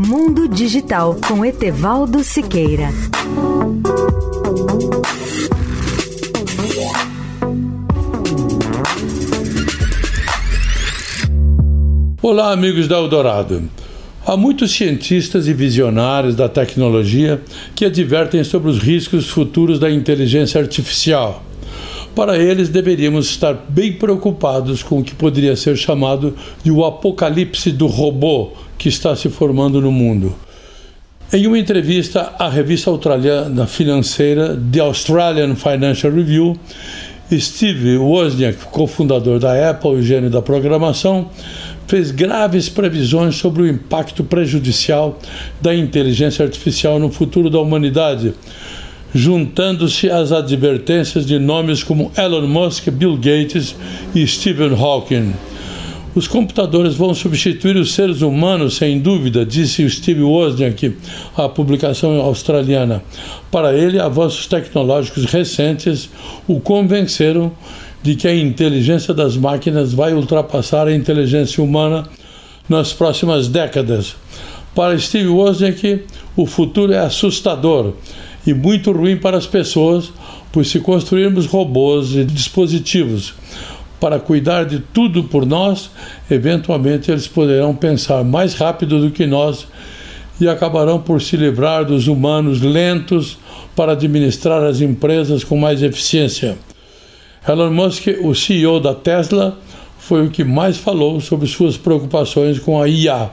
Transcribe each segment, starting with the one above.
Mundo Digital com Etevaldo Siqueira. Olá, amigos da Eldorado. Há muitos cientistas e visionários da tecnologia que advertem sobre os riscos futuros da inteligência artificial. Para eles, deveríamos estar bem preocupados com o que poderia ser chamado de o apocalipse do robô que está se formando no mundo. Em uma entrevista à revista australiana financeira The Australian Financial Review, Steve Wozniak, cofundador da Apple e gênio da programação, fez graves previsões sobre o impacto prejudicial da inteligência artificial no futuro da humanidade, juntando-se às advertências de nomes como Elon Musk, Bill Gates e Stephen Hawking. Os computadores vão substituir os seres humanos, sem dúvida, disse Steve Wozniak à publicação australiana. Para ele, avanços tecnológicos recentes o convenceram de que a inteligência das máquinas vai ultrapassar a inteligência humana nas próximas décadas. Para Steve Wozniak, o futuro é assustador e muito ruim para as pessoas, pois se construirmos robôs e dispositivos para cuidar de tudo por nós, eventualmente eles poderão pensar mais rápido do que nós e acabarão por se livrar dos humanos lentos para administrar as empresas com mais eficiência. Elon Musk, o CEO da Tesla, foi o que mais falou sobre suas preocupações com a IA,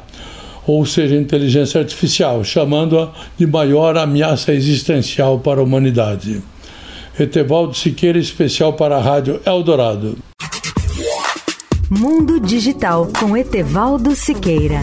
ou seja, inteligência artificial, chamando-a de maior ameaça existencial para a humanidade. Etevaldo Siqueira, especial para a Rádio Eldorado. Mundo Digital com Etevaldo Siqueira.